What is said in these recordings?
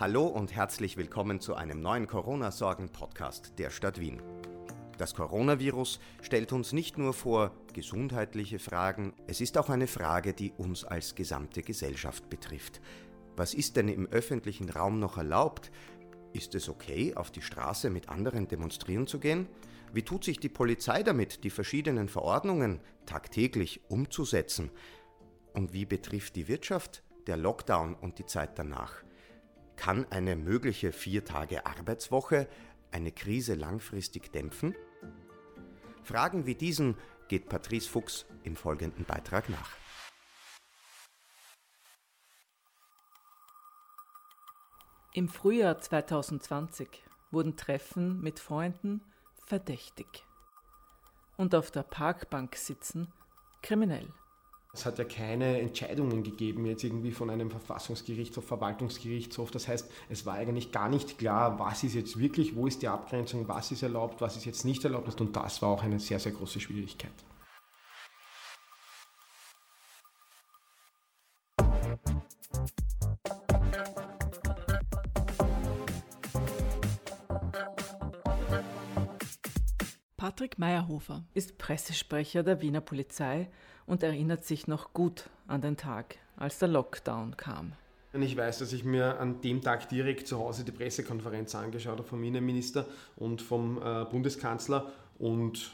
Hallo und herzlich willkommen zu einem neuen Corona-Sorgen-Podcast der Stadt Wien. Das Coronavirus stellt uns nicht nur vor gesundheitliche Fragen, es ist auch eine Frage, die uns als gesamte Gesellschaft betrifft. Was ist denn im öffentlichen Raum noch erlaubt? Ist es okay, auf die Straße mit anderen demonstrieren zu gehen? Wie tut sich die Polizei damit, die verschiedenen Verordnungen tagtäglich umzusetzen? Und wie betrifft die Wirtschaft der Lockdown und die Zeit danach? Kann eine mögliche vier Tage Arbeitswoche eine Krise langfristig dämpfen? Fragen wie diesen geht Patrice Fuchs im folgenden Beitrag nach. Im Frühjahr 2020 wurden Treffen mit Freunden verdächtig und auf der Parkbank sitzen kriminell. Es hat ja keine Entscheidungen gegeben, jetzt irgendwie von einem Verfassungsgerichtshof, Verwaltungsgerichtshof. Das heißt, es war eigentlich gar nicht klar, was ist jetzt wirklich, wo ist die Abgrenzung, was ist erlaubt, was ist jetzt nicht erlaubt. Und das war auch eine sehr, sehr große Schwierigkeit. Patrick Meyerhofer ist Pressesprecher der Wiener Polizei und erinnert sich noch gut an den Tag, als der Lockdown kam. Ich weiß, dass ich mir an dem Tag direkt zu Hause die Pressekonferenz angeschaut habe vom Innenminister und vom äh, Bundeskanzler und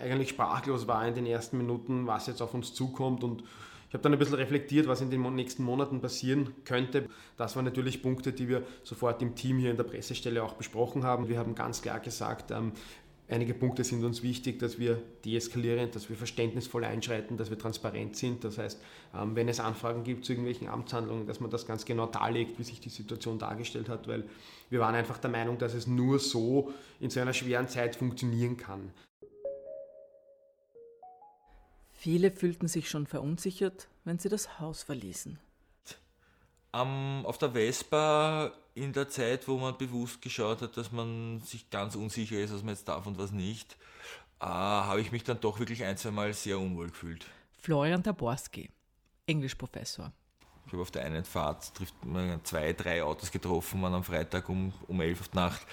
eigentlich sprachlos war in den ersten Minuten, was jetzt auf uns zukommt und ich habe dann ein bisschen reflektiert, was in den nächsten Monaten passieren könnte. Das waren natürlich Punkte, die wir sofort im Team hier in der Pressestelle auch besprochen haben. Wir haben ganz klar gesagt, ähm, Einige Punkte sind uns wichtig, dass wir deeskalieren, dass wir verständnisvoll einschreiten, dass wir transparent sind. Das heißt, ähm, wenn es Anfragen gibt zu irgendwelchen Amtshandlungen, dass man das ganz genau darlegt, wie sich die Situation dargestellt hat, weil wir waren einfach der Meinung, dass es nur so in so einer schweren Zeit funktionieren kann. Viele fühlten sich schon verunsichert, wenn sie das Haus verließen. Um, auf der Vespa in der Zeit, wo man bewusst geschaut hat, dass man sich ganz unsicher ist, was man jetzt darf und was nicht, äh, habe ich mich dann doch wirklich ein, zwei Mal sehr unwohl gefühlt. Florian Taborski, Englischprofessor. Ich habe auf der einen Fahrt trifft man zwei, drei Autos getroffen, man am Freitag um, um elf auf Nacht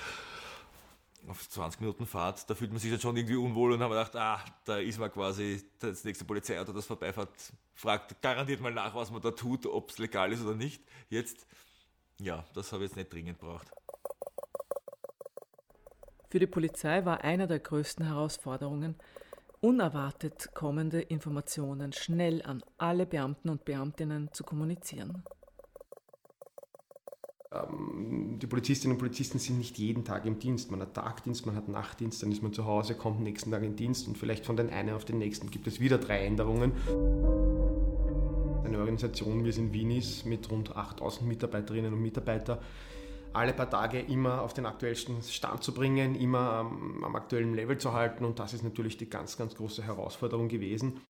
auf 20 Minuten Fahrt, da fühlt man sich dann schon irgendwie unwohl und haben gedacht, ah, da ist man quasi, das nächste Polizeiauto, das vorbeifährt, fragt garantiert mal nach, was man da tut, ob es legal ist oder nicht. Jetzt, ja, das habe ich jetzt nicht dringend braucht. Für die Polizei war eine der größten Herausforderungen, unerwartet kommende Informationen schnell an alle Beamten und Beamtinnen zu kommunizieren. Ähm, die Polizistinnen und Polizisten sind nicht jeden Tag im Dienst. Man hat Tagdienst, man hat Nachtdienst, dann ist man zu Hause, kommt am nächsten Tag in Dienst und vielleicht von den einen auf den nächsten gibt es wieder drei Änderungen. Eine Organisation, wie es in Wien ist, mit rund 8000 Mitarbeiterinnen und Mitarbeitern, alle paar Tage immer auf den aktuellsten Stand zu bringen, immer am, am aktuellen Level zu halten und das ist natürlich die ganz, ganz große Herausforderung gewesen.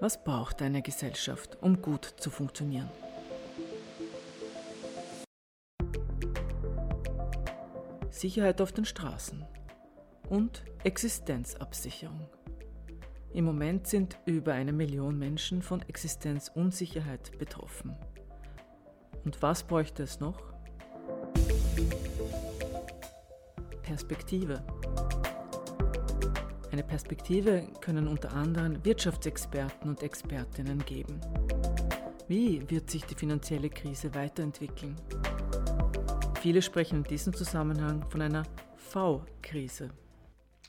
Was braucht eine Gesellschaft, um gut zu funktionieren? Sicherheit auf den Straßen und Existenzabsicherung. Im Moment sind über eine Million Menschen von Existenzunsicherheit betroffen. Und was bräuchte es noch? Perspektive. Eine Perspektive können unter anderem Wirtschaftsexperten und Expertinnen geben. Wie wird sich die finanzielle Krise weiterentwickeln? Viele sprechen in diesem Zusammenhang von einer V-Krise.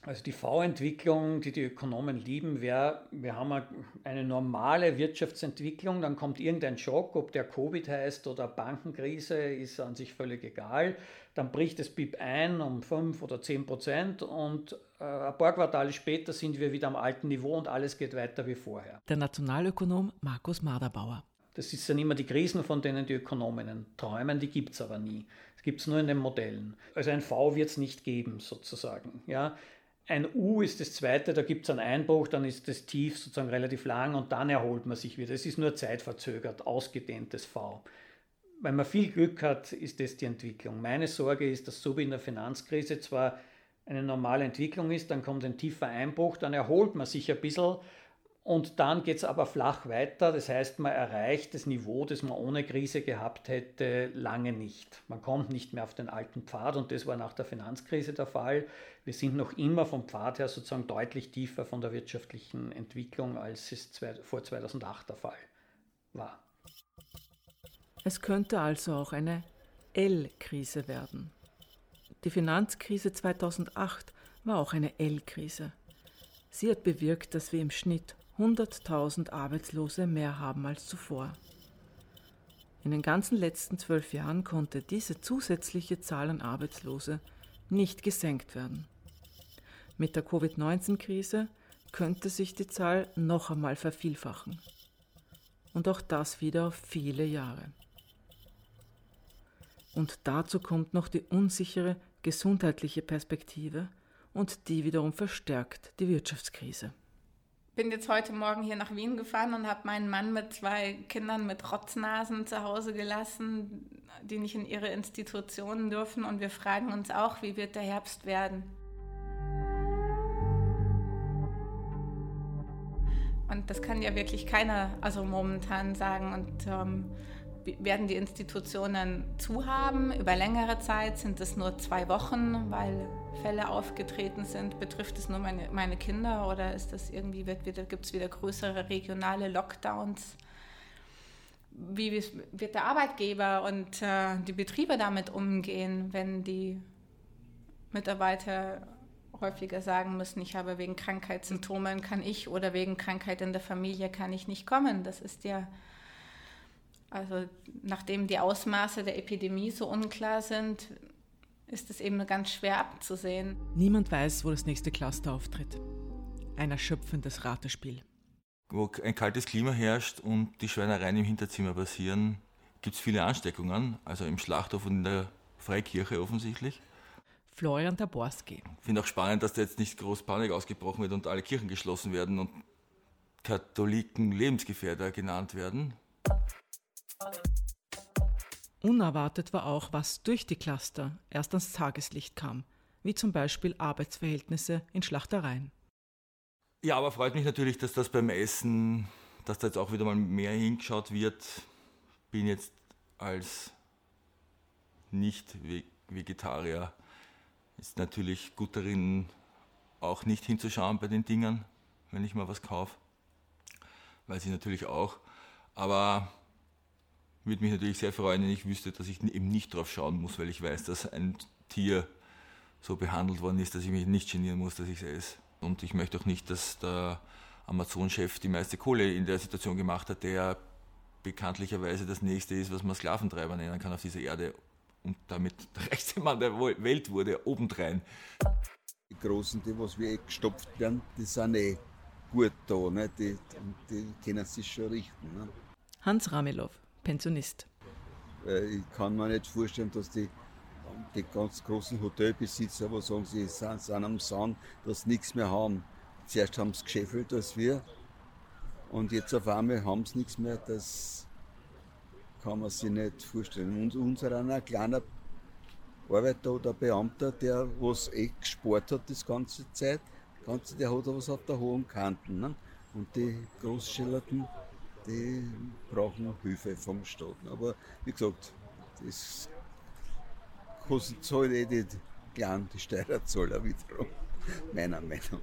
Also die V-Entwicklung, die die Ökonomen lieben, wäre, wir haben eine normale Wirtschaftsentwicklung, dann kommt irgendein Schock, ob der Covid heißt oder Bankenkrise, ist an sich völlig egal. Dann bricht das BIP ein um 5 oder 10 Prozent und äh, ein paar Quartale später sind wir wieder am alten Niveau und alles geht weiter wie vorher. Der Nationalökonom Markus Marderbauer. Das sind immer die Krisen, von denen die Ökonominnen träumen, die gibt es aber nie. Es gibt es nur in den Modellen. Also ein V wird es nicht geben, sozusagen. Ja? Ein U ist das zweite, da gibt es einen Einbruch, dann ist das Tief sozusagen relativ lang und dann erholt man sich wieder. Es ist nur zeitverzögert, ausgedehntes V. Wenn man viel Glück hat, ist das die Entwicklung. Meine Sorge ist, dass so wie in der Finanzkrise zwar eine normale Entwicklung ist, dann kommt ein tiefer Einbruch, dann erholt man sich ein bisschen Und dann geht es aber flach weiter. Das heißt, man erreicht das Niveau, das man ohne Krise gehabt hätte, lange nicht. Man kommt nicht mehr auf den alten Pfad und das war nach der Finanzkrise der Fall. Wir sind noch immer vom Pfad her sozusagen deutlich tiefer von der wirtschaftlichen Entwicklung, als es vor 2008 der Fall war. Es könnte also auch eine L-Krise werden. Die Finanzkrise 2008 war auch eine L-Krise. Sie hat bewirkt, dass wir im Schnitt 100.000 Arbeitslose mehr haben als zuvor. In den ganzen letzten zwölf Jahren konnte diese zusätzliche Zahl an Arbeitslose nicht gesenkt werden. Mit der Covid-19-Krise könnte sich die Zahl noch einmal vervielfachen. Und auch das wieder auf viele Jahre. Und dazu kommt noch die unsichere gesundheitliche Perspektive und die wiederum verstärkt die Wirtschaftskrise bin jetzt heute Morgen hier nach Wien gefahren und habe meinen Mann mit zwei Kindern mit Rotznasen zu Hause gelassen, die nicht in ihre Institutionen dürfen. Und wir fragen uns auch, wie wird der Herbst werden? Und das kann ja wirklich keiner, also momentan sagen. Und ähm, werden die Institutionen zu haben über längere Zeit? Sind es nur zwei Wochen, weil Fälle aufgetreten sind? Betrifft es nur meine, meine Kinder oder ist das irgendwie, gibt es wieder größere regionale Lockdowns? Wie wird der Arbeitgeber und äh, die Betriebe damit umgehen, wenn die Mitarbeiter häufiger sagen müssen, ich habe wegen Krankheitssymptomen kann ich oder wegen Krankheit in der Familie kann ich nicht kommen. Das ist ja also nachdem die Ausmaße der Epidemie so unklar sind, ist es eben ganz schwer abzusehen. Niemand weiß, wo das nächste Cluster auftritt. Ein erschöpfendes Ratespiel. Wo ein kaltes Klima herrscht und die Schweinereien im Hinterzimmer passieren, gibt es viele Ansteckungen, also im Schlachthof und in der Freikirche offensichtlich. Florian Taborski. Ich finde auch spannend, dass da jetzt nicht groß Panik ausgebrochen wird und alle Kirchen geschlossen werden und Katholiken Lebensgefährder genannt werden. Unerwartet war auch, was durch die Cluster erst ans Tageslicht kam, wie zum Beispiel Arbeitsverhältnisse in Schlachtereien. Ja, aber freut mich natürlich, dass das beim Essen, dass da jetzt auch wieder mal mehr hingeschaut wird. Bin jetzt als Nicht-Vegetarier ist natürlich gut darin, auch nicht hinzuschauen bei den Dingern, wenn ich mal was kaufe. Weiß ich natürlich auch. Aber würde mich natürlich sehr freuen, wenn ich wüsste, dass ich eben nicht drauf schauen muss, weil ich weiß, dass ein Tier so behandelt worden ist, dass ich mich nicht genieren muss, dass ich es esse. Und ich möchte auch nicht, dass der Amazon-Chef die meiste Kohle in der Situation gemacht hat, der bekanntlicherweise das nächste ist, was man Sklaventreiber nennen kann auf dieser Erde und damit der reichste Mann der Welt wurde, obendrein. Die Großen, die was wir eh gestopft werden, die sind eh gut da, ne? die, die können sich schon richten. Ne? Hans Ramelow, Pensionist. Ich kann mir nicht vorstellen, dass die, die ganz großen Hotelbesitzer, wo sagen sie sind, sind am Sand, dass sie nichts mehr haben. Zuerst haben sie geschäffelt als wir und jetzt auf einmal haben sie nichts mehr. Das kann man sich nicht vorstellen. Und unser einer kleiner Arbeiter oder Beamter, der was eh gespart hat das ganze Zeit, der hat was auf der hohen Kanten. Ne? Und die Großschillerten, die brauchen Hilfe vom Staat. Aber wie gesagt, das kostet zahlt eh die kleinen, die Steuerzahler wiederum, meiner Meinung.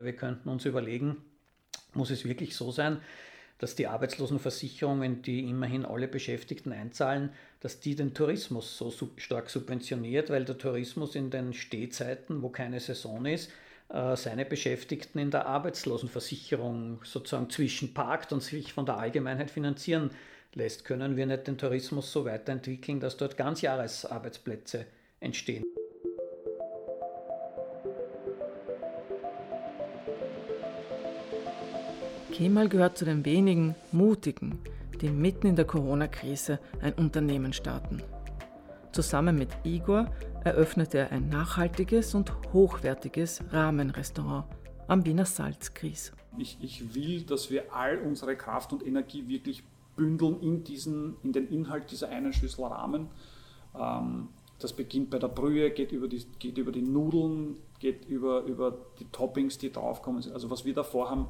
Wir könnten uns überlegen, muss es wirklich so sein, dass die Arbeitslosenversicherungen, die immerhin alle Beschäftigten einzahlen, dass die den Tourismus so stark subventioniert, weil der Tourismus in den Stehzeiten, wo keine Saison ist, seine Beschäftigten in der Arbeitslosenversicherung sozusagen zwischenparkt und sich von der Allgemeinheit finanzieren lässt, können wir nicht den Tourismus so weiterentwickeln, dass dort Ganzjahresarbeitsplätze entstehen. Kemal gehört zu den wenigen Mutigen, die mitten in der Corona-Krise ein Unternehmen starten. Zusammen mit Igor eröffnete er ein nachhaltiges und hochwertiges Rahmenrestaurant am Wiener Salzkries. Ich, ich will, dass wir all unsere Kraft und Energie wirklich bündeln in, diesen, in den Inhalt dieser einen Schüssel Rahmen. Ähm, das beginnt bei der Brühe, geht über die, geht über die Nudeln, geht über, über die Toppings, die draufkommen. Also was wir da vorhaben,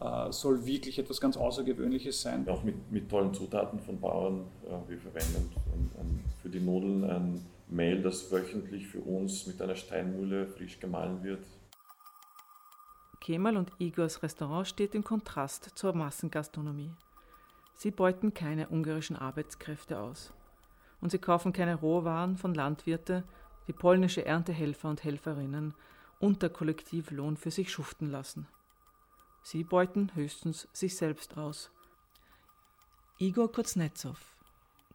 äh, soll wirklich etwas ganz Außergewöhnliches sein. Auch mit, mit tollen Zutaten von Bauern. Äh, wir verwenden für die Nudeln ein Mehl, das wöchentlich für uns mit einer Steinmühle frisch gemahlen wird. Kemal und Igors Restaurant steht im Kontrast zur Massengastronomie. Sie beuten keine ungarischen Arbeitskräfte aus. Und sie kaufen keine Rohwaren von Landwirten, die polnische Erntehelfer und Helferinnen unter Kollektivlohn für sich schuften lassen. Sie beuten höchstens sich selbst aus. Igor Kuznetsov,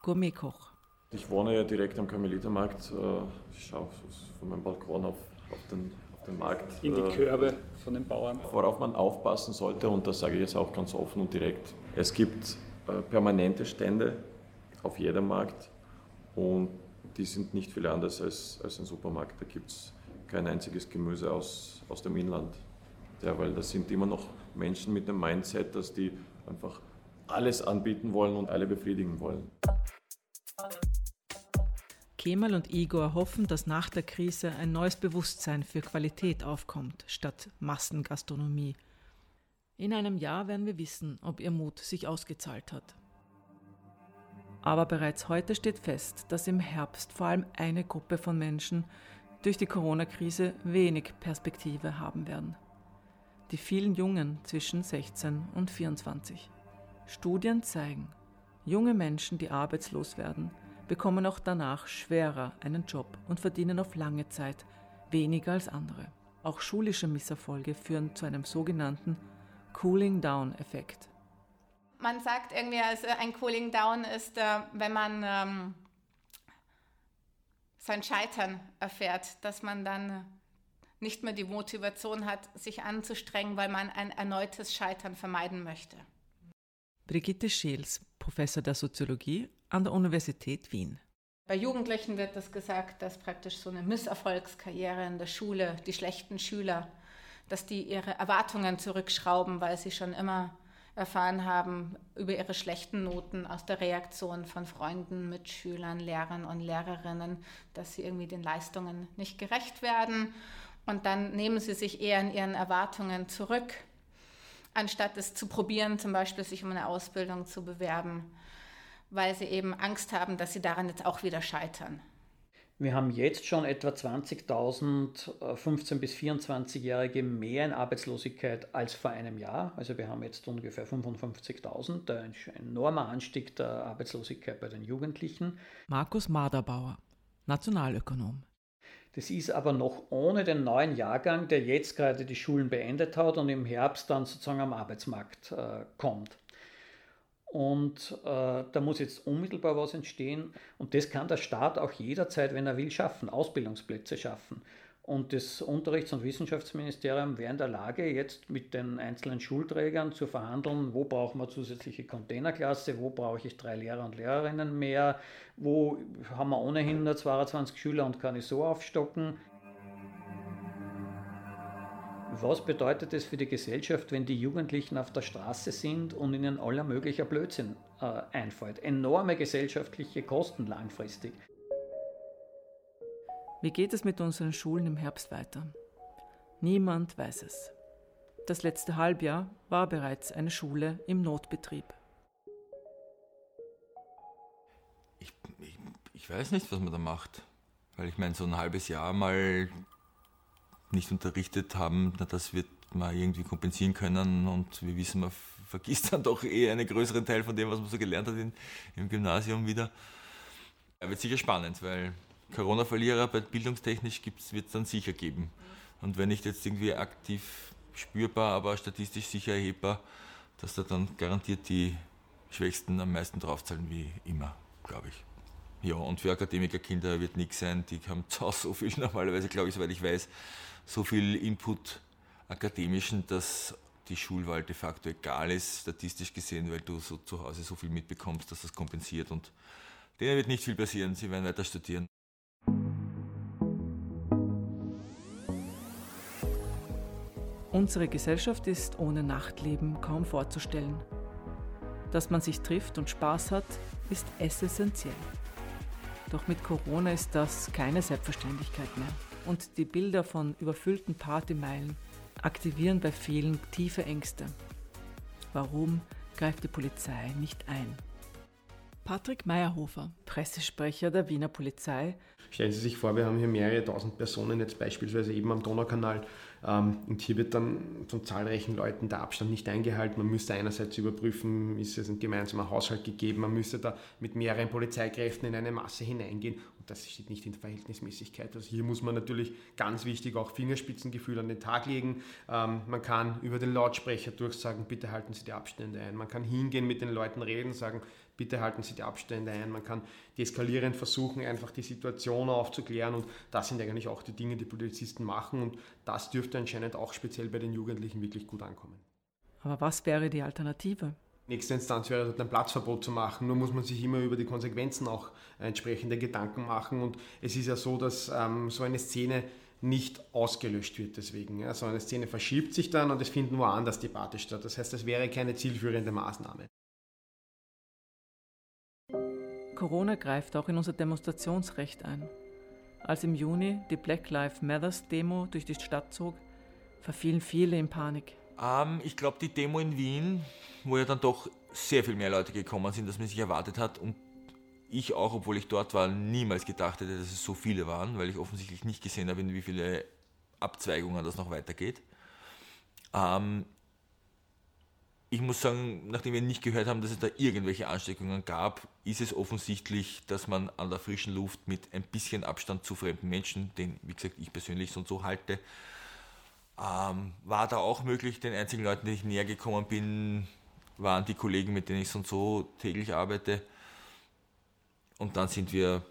Gourmetkoch. Ich wohne ja direkt am Karmelitermarkt. Äh, ich schaue von meinem Balkon auf, auf, den, auf den Markt. In die äh, Körbe von den Bauern. Worauf man aufpassen sollte, und das sage ich jetzt auch ganz offen und direkt, es gibt äh, permanente Stände auf jedem Markt und die sind nicht viel anders als, als ein Supermarkt. Da gibt es kein einziges Gemüse aus, aus dem Inland. Ja, weil das sind immer noch Menschen mit dem Mindset, dass die einfach alles anbieten wollen und alle befriedigen wollen. Kemal und Igor hoffen, dass nach der Krise ein neues Bewusstsein für Qualität aufkommt, statt Massengastronomie. In einem Jahr werden wir wissen, ob ihr Mut sich ausgezahlt hat. Aber bereits heute steht fest, dass im Herbst vor allem eine Gruppe von Menschen durch die Corona-Krise wenig Perspektive haben werden die vielen Jungen zwischen 16 und 24. Studien zeigen, junge Menschen, die arbeitslos werden, bekommen auch danach schwerer einen Job und verdienen auf lange Zeit weniger als andere. Auch schulische Misserfolge führen zu einem sogenannten Cooling-Down-Effekt. Man sagt irgendwie, also ein Cooling-Down ist, äh, wenn man ähm, sein Scheitern erfährt, dass man dann nicht mehr die Motivation hat, sich anzustrengen, weil man ein erneutes Scheitern vermeiden möchte. Brigitte Scheels, Professor der Soziologie an der Universität Wien. Bei Jugendlichen wird das gesagt, dass praktisch so eine Misserfolgskarriere in der Schule, die schlechten Schüler, dass die ihre Erwartungen zurückschrauben, weil sie schon immer erfahren haben über ihre schlechten Noten aus der Reaktion von Freunden, Mitschülern, Lehrern und Lehrerinnen, dass sie irgendwie den Leistungen nicht gerecht werden und dann nehmen sie sich eher in ihren Erwartungen zurück, anstatt es zu probieren, zum Beispiel sich um eine Ausbildung zu bewerben, weil sie eben Angst haben, dass sie daran jetzt auch wieder scheitern. Wir haben jetzt schon etwa 20.000 15- bis 24-Jährige mehr in Arbeitslosigkeit als vor einem Jahr. Also wir haben jetzt ungefähr 55.000, ein enormer Anstieg der Arbeitslosigkeit bei den Jugendlichen. Markus Maderbauer, Nationalökonom. Das ist aber noch ohne den neuen Jahrgang, der jetzt gerade die Schulen beendet hat und im Herbst dann sozusagen am Arbeitsmarkt äh, kommt. Und äh, da muss jetzt unmittelbar was entstehen. Und das kann der Staat auch jederzeit, wenn er will, schaffen, Ausbildungsplätze schaffen. Und das Unterrichts- und Wissenschaftsministerium wäre in der Lage, jetzt mit den einzelnen Schulträgern zu verhandeln, wo brauchen wir zusätzliche Containerklasse, wo brauche ich drei Lehrer und Lehrerinnen mehr, wo haben wir ohnehin nur 22 Schüler und kann ich so aufstocken. Was bedeutet es für die Gesellschaft, wenn die Jugendlichen auf der Straße sind und ihnen aller möglicher Blödsinn äh, einfällt? Enorme gesellschaftliche Kosten langfristig. Wie geht es mit unseren Schulen im Herbst weiter? Niemand weiß es. Das letzte Halbjahr war bereits eine Schule im Notbetrieb. Ich, ich, ich weiß nicht, was man da macht. Weil ich meine, so ein halbes Jahr mal nicht unterrichtet haben, das wird man irgendwie kompensieren können und wir wissen, man vergisst dann doch eh einen größeren Teil von dem, was man so gelernt hat in, im Gymnasium wieder. Ja, wird sicher spannend, weil Corona-Verlierer bei bildungstechnisch wird es dann sicher geben. Und wenn nicht jetzt irgendwie aktiv spürbar, aber statistisch sicher erhebbar, dass da dann garantiert die Schwächsten am meisten draufzahlen wie immer, glaube ich. Ja, und für Akademikerkinder wird nichts sein, die haben Hause so viel normalerweise, glaube ich, soweit ich weiß, so viel Input akademischen, dass die Schulwahl de facto egal ist, statistisch gesehen, weil du so zu Hause so viel mitbekommst, dass das kompensiert und denen wird nicht viel passieren, sie werden weiter studieren. Unsere Gesellschaft ist ohne Nachtleben kaum vorzustellen. Dass man sich trifft und Spaß hat, ist essentiell. Doch mit Corona ist das keine Selbstverständlichkeit mehr. Und die Bilder von überfüllten Partymeilen aktivieren bei vielen tiefe Ängste. warum greift die Polizei nicht ein? Patrick Meyerhofer, Pressesprecher der Wiener Polizei. Stellen Sie sich vor, wir haben hier mehrere tausend Personen, jetzt beispielsweise eben am Donaukanal, und hier wird dann von zahlreichen Leuten der Abstand nicht eingehalten. Man müsste einerseits überprüfen, ist es ein gemeinsamer Haushalt gegeben, man müsste da mit mehreren Polizeikräften in eine Masse hineingehen und das steht nicht in Verhältnismäßigkeit. Also hier muss man natürlich ganz wichtig auch Fingerspitzengefühl an den Tag legen. Ähm, man kann über den Lautsprecher durchsagen, bitte halten Sie die Abstände ein. Man kann hingehen mit den Leuten reden, sagen, bitte halten Sie die Abstände ein. Man kann deeskalierend versuchen, einfach die Situation aufzuklären und das sind eigentlich auch die Dinge, die Polizisten machen und das dürfte anscheinend auch speziell bei den Jugendlichen wirklich gut ankommen. Aber was wäre die Alternative? Nächste Instanz wäre dort ein Platzverbot zu machen. Nur muss man sich immer über die Konsequenzen auch entsprechende Gedanken machen. Und es ist ja so, dass ähm, so eine Szene nicht ausgelöscht wird deswegen. Ja. So eine Szene verschiebt sich dann und es findet woanders Debatte statt. Das heißt, das wäre keine zielführende Maßnahme. Corona greift auch in unser Demonstrationsrecht ein. Als im Juni die Black Lives Matters Demo durch die Stadt zog, verfielen viele in Panik. Ähm, ich glaube, die Demo in Wien, wo ja dann doch sehr viel mehr Leute gekommen sind, als man sich erwartet hat und ich auch, obwohl ich dort war, niemals gedacht hätte, dass es so viele waren, weil ich offensichtlich nicht gesehen habe, in wie viele Abzweigungen das noch weitergeht. Ähm, ich muss sagen, nachdem wir nicht gehört haben, dass es da irgendwelche Ansteckungen gab, ist es offensichtlich, dass man an der frischen Luft mit ein bisschen Abstand zu fremden Menschen, den, wie gesagt, ich persönlich so und so halte, ähm, war da auch möglich. Den einzigen Leuten, denen ich näher gekommen bin, waren die Kollegen, mit denen ich so und so täglich arbeite. Und dann sind wir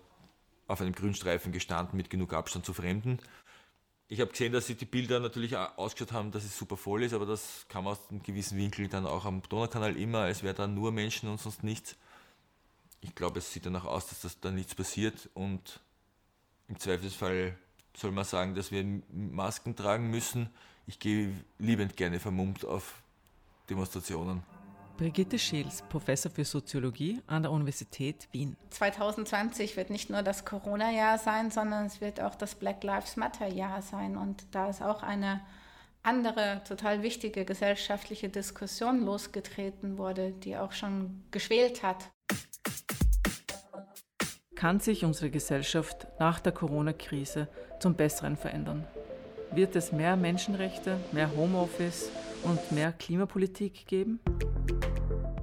auf einem Grünstreifen gestanden mit genug Abstand zu Fremden. Ich habe gesehen, dass sie die Bilder natürlich ausgeschaut haben, dass es super voll ist, aber das kam aus einem gewissen Winkel dann auch am Donaukanal immer, als wäre da nur Menschen und sonst nichts. Ich glaube, es sieht danach aus, dass das da nichts passiert und im Zweifelsfall soll man sagen, dass wir Masken tragen müssen. Ich gehe liebend gerne vermummt auf Demonstrationen. Brigitte Scheels, Professor für Soziologie an der Universität Wien. 2020 wird nicht nur das Corona-Jahr sein, sondern es wird auch das Black Lives Matter-Jahr sein. Und da ist auch eine andere, total wichtige gesellschaftliche Diskussion losgetreten wurde, die auch schon geschwelt hat. Kann sich unsere Gesellschaft nach der Corona-Krise zum Besseren verändern? Wird es mehr Menschenrechte, mehr Homeoffice und mehr Klimapolitik geben?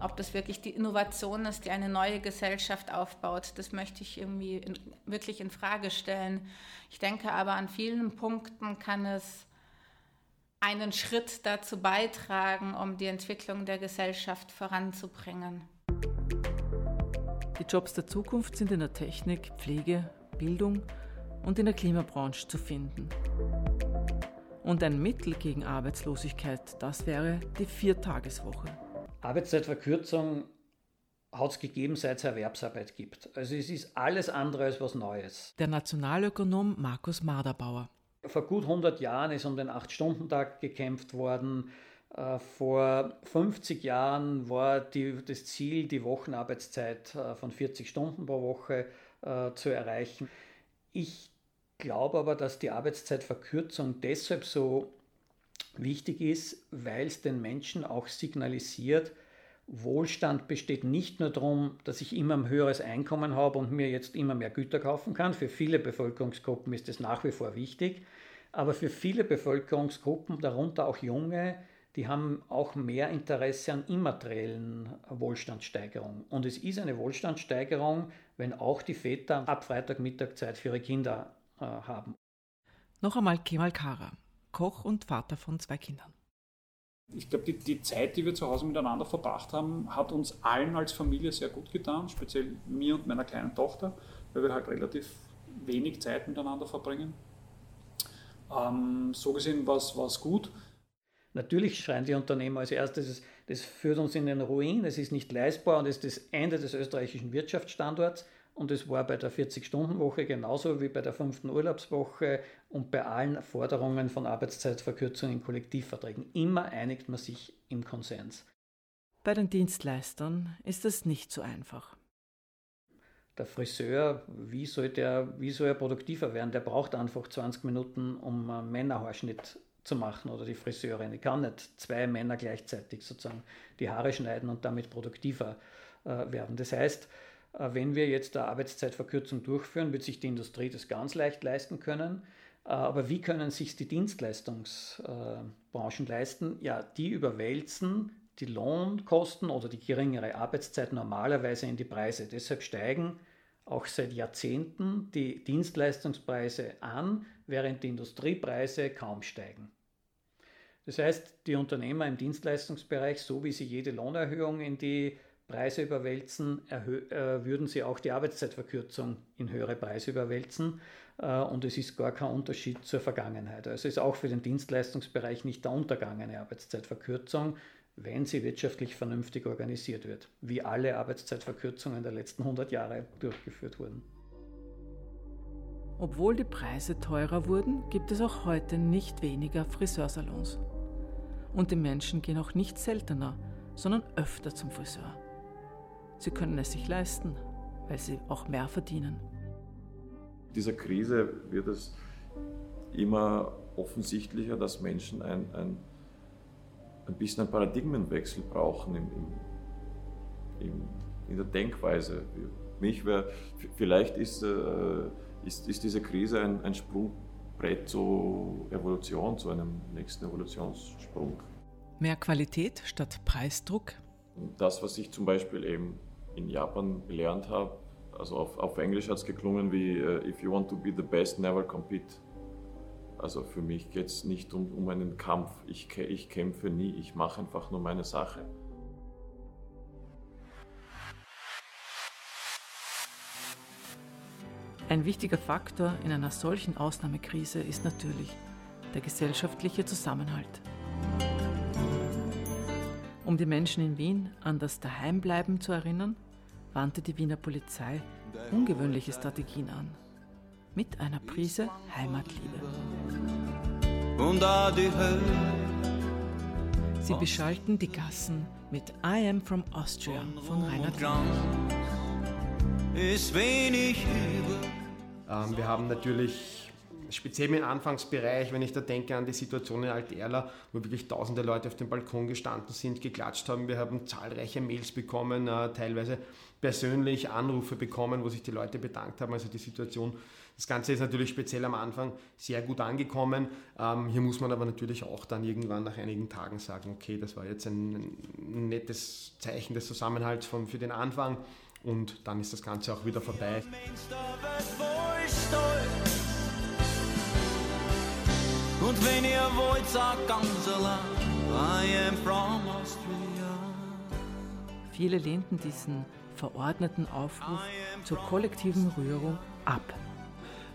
Ob das wirklich die Innovation ist, die eine neue Gesellschaft aufbaut, das möchte ich irgendwie in, wirklich in Frage stellen. Ich denke aber, an vielen Punkten kann es einen Schritt dazu beitragen, um die Entwicklung der Gesellschaft voranzubringen. Die Jobs der Zukunft sind in der Technik, Pflege, Bildung und in der Klimabranche zu finden. Und ein Mittel gegen Arbeitslosigkeit, das wäre die Viertageswoche. Arbeitszeitverkürzung hat es gegeben, seit es Erwerbsarbeit gibt. Also es ist alles andere als was Neues. Der Nationalökonom Markus Maderbauer. Vor gut 100 Jahren ist um den 8-Stunden-Tag gekämpft worden. Äh, vor 50 Jahren war die, das Ziel, die Wochenarbeitszeit äh, von 40 Stunden pro Woche äh, zu erreichen. Ich glaube aber, dass die Arbeitszeitverkürzung deshalb so wichtig ist, weil es den Menschen auch signalisiert, Wohlstand besteht nicht nur darum, dass ich immer ein höheres Einkommen habe und mir jetzt immer mehr Güter kaufen kann. Für viele Bevölkerungsgruppen ist das nach wie vor wichtig. Aber für viele Bevölkerungsgruppen, darunter auch junge, die haben auch mehr Interesse an immateriellen Wohlstandssteigerung. Und es ist eine Wohlstandssteigerung, wenn auch die Väter ab Freitagmittag Zeit für ihre Kinder äh, haben. Noch einmal Kemal Kara. Koch und Vater von zwei Kindern. Ich glaube, die, die, Zeit, die wir zu Hause miteinander verbracht haben, hat uns allen als Familie sehr gut getan, speziell mir und meiner kleinen Tochter, weil wir halt relativ wenig Zeit miteinander verbringen. Ähm, so gesehen war es gut. Natürlich schreien die Unternehmer als erstes, das führt uns in den Ruin, es ist nicht leistbar und es ist das Ende des österreichischen Wirtschaftsstandorts. Und es war bei der 40-Stunden-Woche genauso wie bei der fünften Urlaubswoche und bei allen Forderungen von Arbeitszeitverkürzung in Kollektivverträgen. Immer einigt man sich im Konsens. Bei den Dienstleistern ist es nicht so einfach. Der Friseur, wie soll, der, wie soll er produktiver werden? Der braucht einfach 20 Minuten, um einen Männerhaarschnitt zu machen oder die Friseurin. Ich kann nicht zwei Männer gleichzeitig sozusagen die Haare schneiden und damit produktiver äh, werden. Das heißt, äh, wenn wir jetzt eine Arbeitszeitverkürzung durchführen, wird sich die Industrie das ganz leicht leisten können. Aber wie können sich die Dienstleistungsbranchen leisten? Ja, die überwälzen die Lohnkosten oder die geringere Arbeitszeit normalerweise in die Preise. Deshalb steigen auch seit Jahrzehnten die Dienstleistungspreise an, während die Industriepreise kaum steigen. Das heißt, die Unternehmer im Dienstleistungsbereich, so wie sie jede Lohnerhöhung in die Preise überwälzen, äh, würden sie auch die Arbeitszeitverkürzung in höhere Preise überwälzen. Äh, und es ist gar kein Unterschied zur Vergangenheit. Also ist auch für den Dienstleistungsbereich nicht der Untergang eine Arbeitszeitverkürzung, wenn sie wirtschaftlich vernünftig organisiert wird, wie alle Arbeitszeitverkürzungen der letzten 100 Jahre durchgeführt wurden. Obwohl die Preise teurer wurden, gibt es auch heute nicht weniger Friseursalons. Und die Menschen gehen auch nicht seltener, sondern öfter zum Friseur. Sie können es sich leisten, weil sie auch mehr verdienen. In dieser Krise wird es immer offensichtlicher, dass Menschen ein, ein, ein bisschen einen Paradigmenwechsel brauchen im, im, im, in der Denkweise. Mich wär, vielleicht ist, äh, ist, ist diese Krise ein, ein Sprungbrett zur Evolution, zu einem nächsten Evolutionssprung. Mehr Qualität statt Preisdruck? Das, was ich zum Beispiel eben in Japan gelernt habe. Also auf, auf Englisch hat es geklungen wie uh, If you want to be the best, never compete. Also für mich geht es nicht um, um einen Kampf. Ich, ich kämpfe nie, ich mache einfach nur meine Sache. Ein wichtiger Faktor in einer solchen Ausnahmekrise ist natürlich der gesellschaftliche Zusammenhalt. Um die Menschen in Wien an das Daheimbleiben zu erinnern, wandte die Wiener Polizei ungewöhnliche Strategien an. Mit einer Prise Heimatliebe. Sie beschalten die Gassen mit I Am From Austria von Reinhard Ist wenig ähm, Wir haben natürlich speziell im Anfangsbereich, wenn ich da denke an die Situation in Alterla, wo wirklich tausende Leute auf dem Balkon gestanden sind, geklatscht haben. Wir haben zahlreiche Mails bekommen, äh, teilweise persönlich Anrufe bekommen, wo sich die Leute bedankt haben. Also die Situation, das Ganze ist natürlich speziell am Anfang sehr gut angekommen. Ähm, hier muss man aber natürlich auch dann irgendwann nach einigen Tagen sagen, okay, das war jetzt ein, nettes Zeichen des Zusammenhalts für den Anfang und dann ist das Ganze auch wieder vorbei. Und wenn ihr wollt, sagt ganz allein, I am from Austria. Viele lehnten diesen verordneten Aufruf zur kollektiven Rührung ab.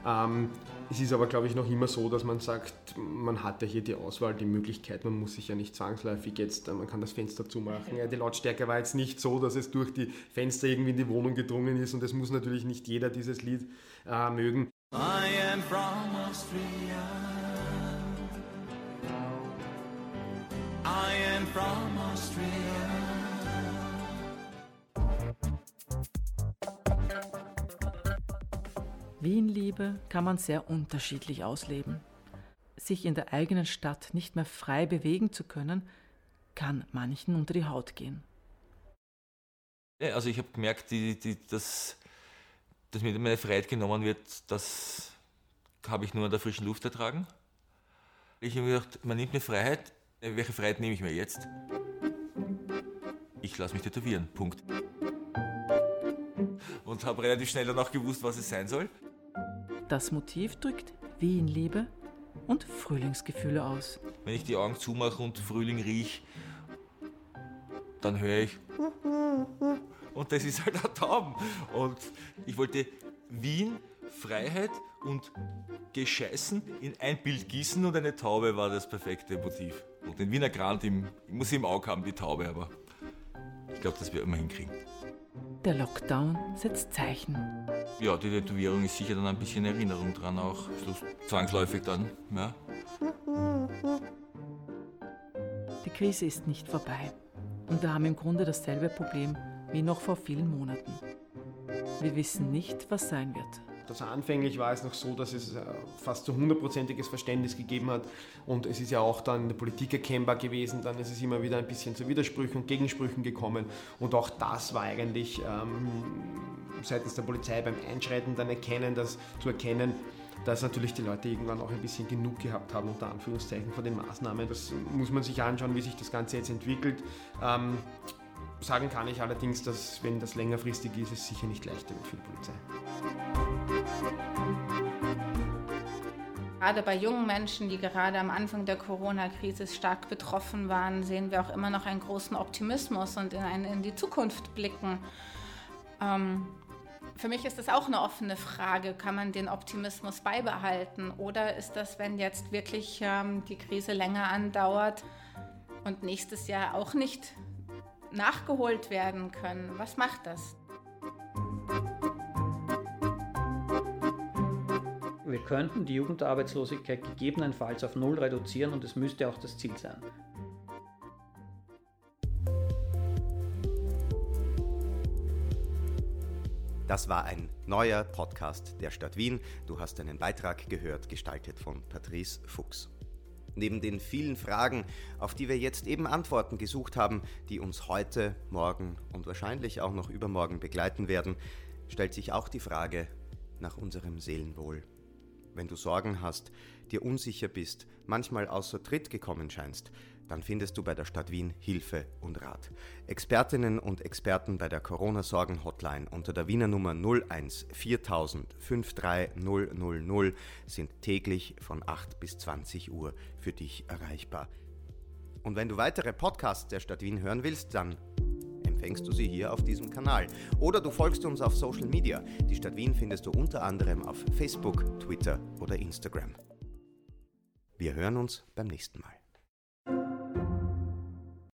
Ähm, es ist aber, glaube ich, noch immer so, dass man sagt, man hat ja hier die Auswahl, die Möglichkeit, man muss sich ja nicht zwangsläufig jetzt, man kann das Fenster zumachen. Ja, die Lautstärke war jetzt nicht so, dass es durch die Fenster irgendwie in die Wohnung gedrungen ist und es muss natürlich nicht jeder dieses Lied äh, mögen. I am from Austria. From Austria. Wienliebe kann man sehr unterschiedlich ausleben. Sich in der eigenen Stadt nicht mehr frei bewegen zu können, kann manchen unter die Haut gehen. Ja, also ich habe gemerkt, die, die, dass, dass mir meine Freiheit genommen wird, das habe ich nur an der frischen Luft ertragen. Ich habe mir gedacht, man nimmt mir Freiheit, welche Freiheit nehme ich mir jetzt? Ich lasse mich tätowieren. Punkt. Und habe relativ schnell danach gewusst, was es sein soll. Das Motiv drückt Wienliebe und Frühlingsgefühle aus. Wenn ich die Augen zumache und Frühling rieche, dann höre ich. Und das ist halt ein Tauben. Und ich wollte Wien, Freiheit und Gescheißen in ein Bild gießen und eine Taube war das perfekte Motiv. Den Wiener Grand im, muss ich im Auge haben, die Taube, aber ich glaube, das wir immer hinkriegen. Der Lockdown setzt Zeichen. Ja, die Tätowierung ist sicher dann ein bisschen Erinnerung dran, auch zwangsläufig dann. Ja. Die Krise ist nicht vorbei und wir haben im Grunde dasselbe Problem wie noch vor vielen Monaten. Wir wissen nicht, was sein wird. Also anfänglich war es noch so, dass es äh, fast zu hundertprozentiges Verständnis gegeben hat und es ist ja auch dann in der Politik erkennbar gewesen, dann ist es immer wieder ein bisschen zu Widersprüchen und Gegensprüchen gekommen und auch das war eigentlich ähm, seitens der Polizei beim Einschreiten dann erkennen, das zu erkennen, dass natürlich die Leute irgendwann auch ein bisschen genug gehabt haben, unter Anführungszeichen, von den Maßnahmen. Das muss man sich anschauen, wie sich das Ganze jetzt entwickelt. Ähm, sagen kann ich allerdings, dass wenn das längerfristig ist, es sicher nicht leichter wird für die Polizei. Gerade bei jungen Menschen, die gerade am Anfang der Corona-Krise stark betroffen waren, sehen wir auch immer noch einen großen Optimismus und in, eine, in die Zukunft blicken. Ähm, für mich ist das auch eine offene Frage. Kann man den Optimismus beibehalten? Oder ist das, wenn jetzt wirklich ähm, die Krise länger andauert und nächstes Jahr auch nicht nachgeholt werden können? Was macht das? Könnten die Jugendarbeitslosigkeit gegebenenfalls auf Null reduzieren und es müsste auch das Ziel sein. Das war ein neuer Podcast der Stadt Wien. Du hast einen Beitrag gehört, gestaltet von Patrice Fuchs. Neben den vielen Fragen, auf die wir jetzt eben Antworten gesucht haben, die uns heute, morgen und wahrscheinlich auch noch übermorgen begleiten werden, stellt sich auch die Frage nach unserem Seelenwohl. Wenn du Sorgen hast, dir unsicher bist, manchmal außer Tritt gekommen scheinst, dann findest du bei der Stadt Wien Hilfe und Rat. Expertinnen und Experten bei der Corona-Sorgen-Hotline unter der Wiener Nummer 01 4000 53000 sind täglich von 8 bis 20 Uhr für dich erreichbar. Und wenn du weitere Podcasts der Stadt Wien hören willst, dann empfängst du sie hier auf diesem Kanal. Oder du folgst uns auf Social Media. Die Stadt Wien findest du unter anderem auf Facebook, Twitter oder Instagram. Wir hören uns beim nächsten Mal.